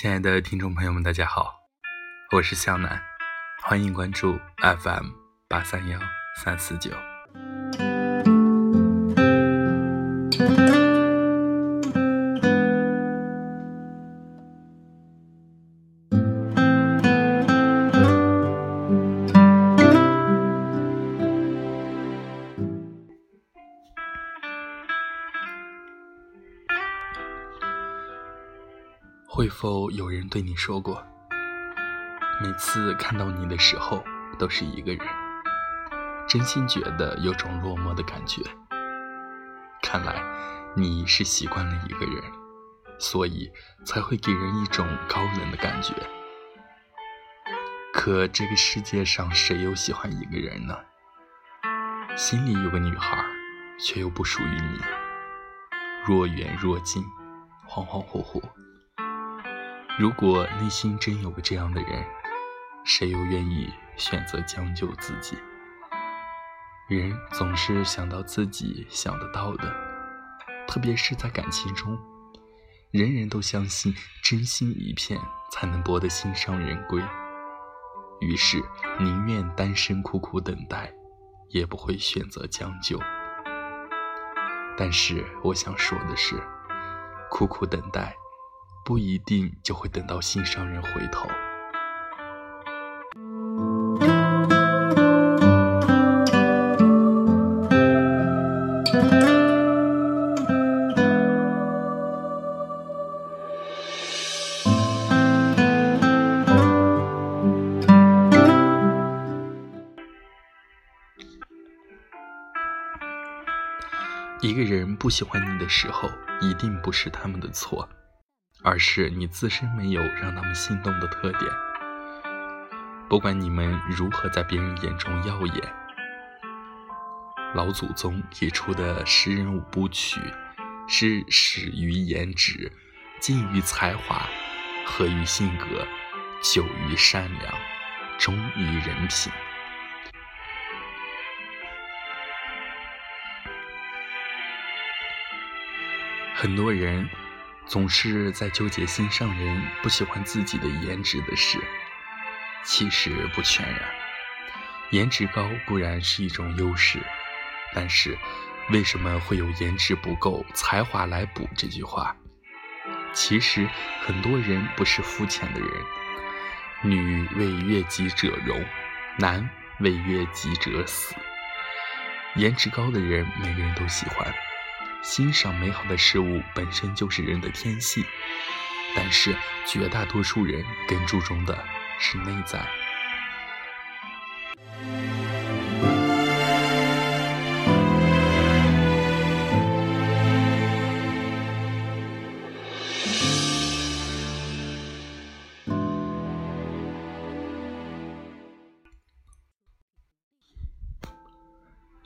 亲爱的听众朋友们，大家好，我是向南，欢迎关注 FM 八三幺三四九。会否有人对你说过，每次看到你的时候都是一个人，真心觉得有种落寞的感觉。看来你是习惯了一个人，所以才会给人一种高冷的感觉。可这个世界上谁又喜欢一个人呢？心里有个女孩，却又不属于你，若远若近，恍恍惚惚。如果内心真有个这样的人，谁又愿意选择将就自己？人总是想到自己想得到的，特别是在感情中，人人都相信真心一片才能博得心上人归，于是宁愿单身苦苦等待，也不会选择将就。但是我想说的是，苦苦等待。不一定就会等到心上人回头。一个人不喜欢你的时候，一定不是他们的错。而是你自身没有让他们心动的特点。不管你们如何在别人眼中耀眼，老祖宗提出的十人五部曲是始于颜值，近于才华，合于性格，久于善良，忠于人品。很多人。总是在纠结心上人不喜欢自己的颜值的事，其实不全然。颜值高固然是一种优势，但是为什么会有颜值不够，才华来补这句话？其实很多人不是肤浅的人，女为悦己者容，男为悦己者死。颜值高的人，每个人都喜欢。欣赏美好的事物本身就是人的天性，但是绝大多数人更注重的是内在。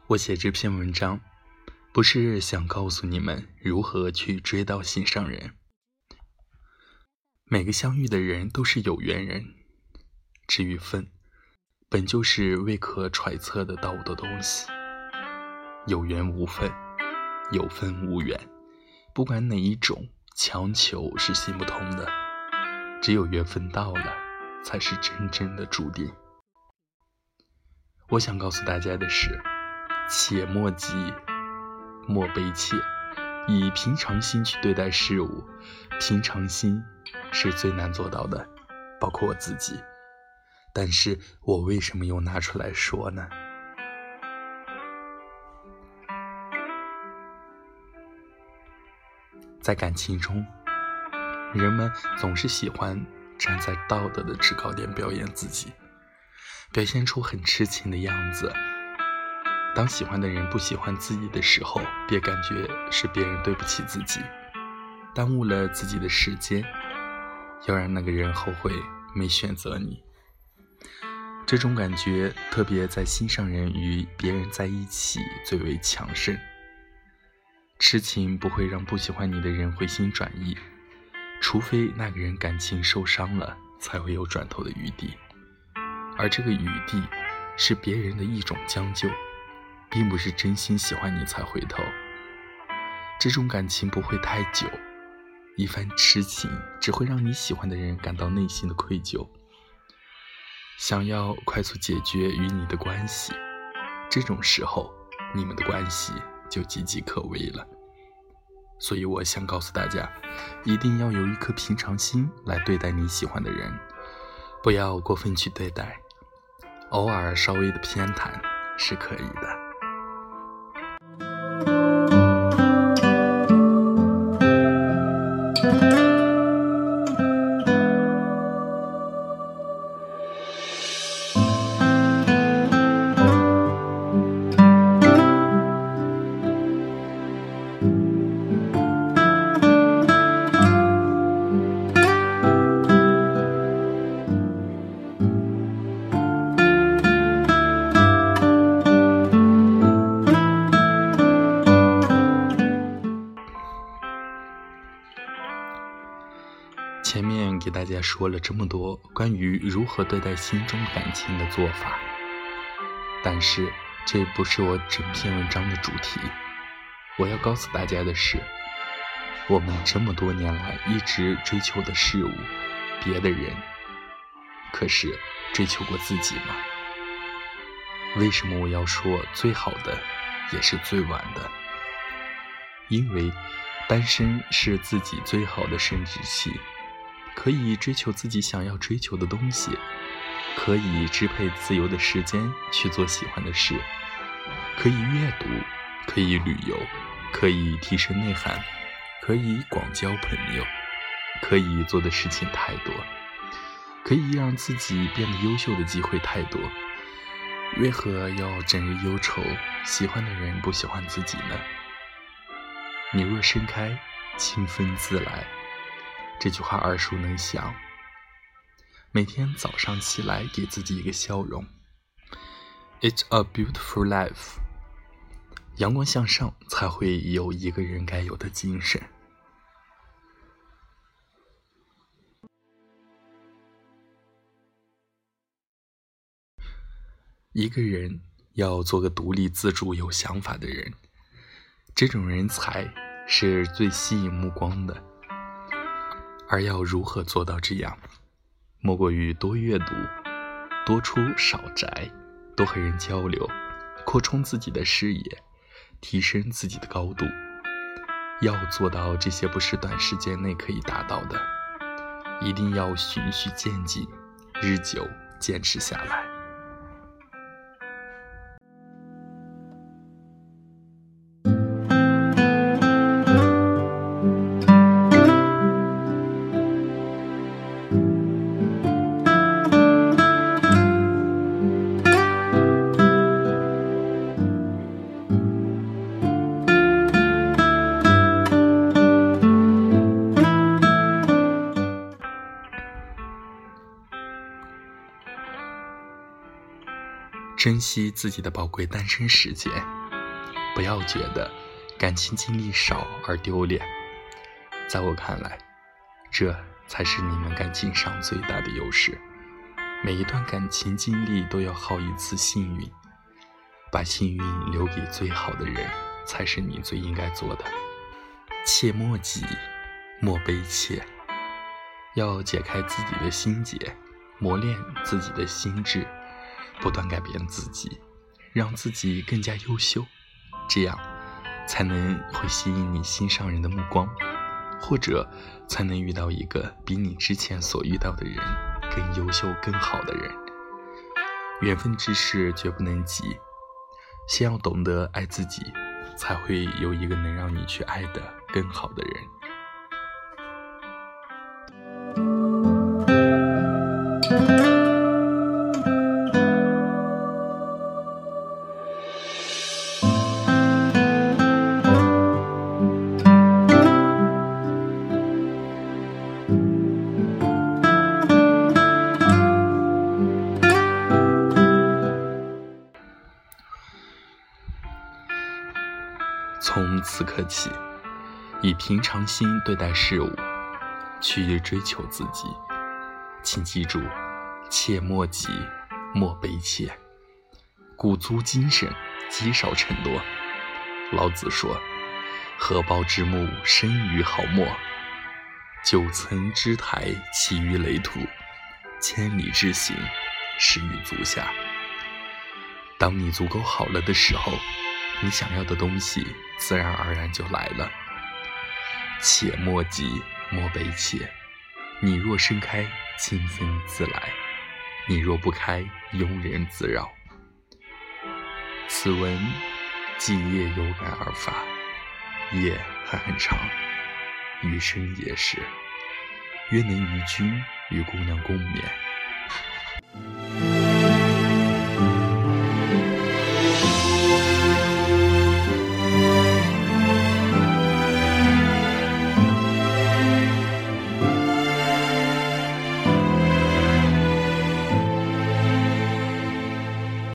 我写这篇文章。不是想告诉你们如何去追到心上人。每个相遇的人都是有缘人，至于分，本就是未可揣测得到的东西。有缘无分，有分无缘。不管哪一种，强求是行不通的。只有缘分到了，才是真正的注定。我想告诉大家的是，且莫急。莫悲切，以平常心去对待事物。平常心是最难做到的，包括我自己。但是我为什么又拿出来说呢？在感情中，人们总是喜欢站在道德的制高点表演自己，表现出很痴情的样子。当喜欢的人不喜欢自己的时候，别感觉是别人对不起自己，耽误了自己的时间，要让那个人后悔没选择你。这种感觉特别在心上人与别人在一起最为强盛。痴情不会让不喜欢你的人回心转意，除非那个人感情受伤了，才会有转头的余地。而这个余地，是别人的一种将就。并不是真心喜欢你才回头，这种感情不会太久，一番痴情只会让你喜欢的人感到内心的愧疚。想要快速解决与你的关系，这种时候你们的关系就岌岌可危了。所以我想告诉大家，一定要有一颗平常心来对待你喜欢的人，不要过分去对待，偶尔稍微的偏袒是可以的。前面给大家说了这么多关于如何对待心中感情的做法，但是这不是我整篇文章的主题。我要告诉大家的是，我们这么多年来一直追求的事物，别的人，可是追求过自己吗？为什么我要说最好的也是最晚的？因为单身是自己最好的生殖器。可以追求自己想要追求的东西，可以支配自由的时间去做喜欢的事，可以阅读，可以旅游，可以提升内涵，可以广交朋友，可以做的事情太多，可以让自己变得优秀的机会太多，为何要整日忧愁？喜欢的人不喜欢自己呢？你若盛开，清风自来。这句话耳熟能详。每天早上起来，给自己一个笑容。It's a beautiful life。阳光向上，才会有一个人该有的精神。一个人要做个独立自主、有想法的人，这种人才是最吸引目光的。而要如何做到这样？莫过于多阅读，多出少宅，多和人交流，扩充自己的视野，提升自己的高度。要做到这些，不是短时间内可以达到的，一定要循序渐进，日久坚持下来。珍惜自己的宝贵单身时间，不要觉得感情经历少而丢脸。在我看来，这才是你们感情上最大的优势。每一段感情经历都要耗一次幸运，把幸运留给最好的人，才是你最应该做的。切莫急，莫悲切，要解开自己的心结，磨练自己的心智。不断改变自己，让自己更加优秀，这样才能会吸引你心上人的目光，或者才能遇到一个比你之前所遇到的人更优秀、更好的人。缘分之事绝不能急，先要懂得爱自己，才会有一个能让你去爱的更好的人。此刻起，以平常心对待事物，去追求自己。请记住，切莫急，莫悲切，鼓足精神，积少成多。老子说：“荷包之木，生于毫末。”九层之台，起于垒土；千里之行，始于足下。当你足够好了的时候，你想要的东西自然而然就来了。且莫急，莫悲切。你若盛开，清风自来；你若不开，庸人自扰。此文既夜有感而发，夜还很长，余生也是。愿能与君与姑娘共勉。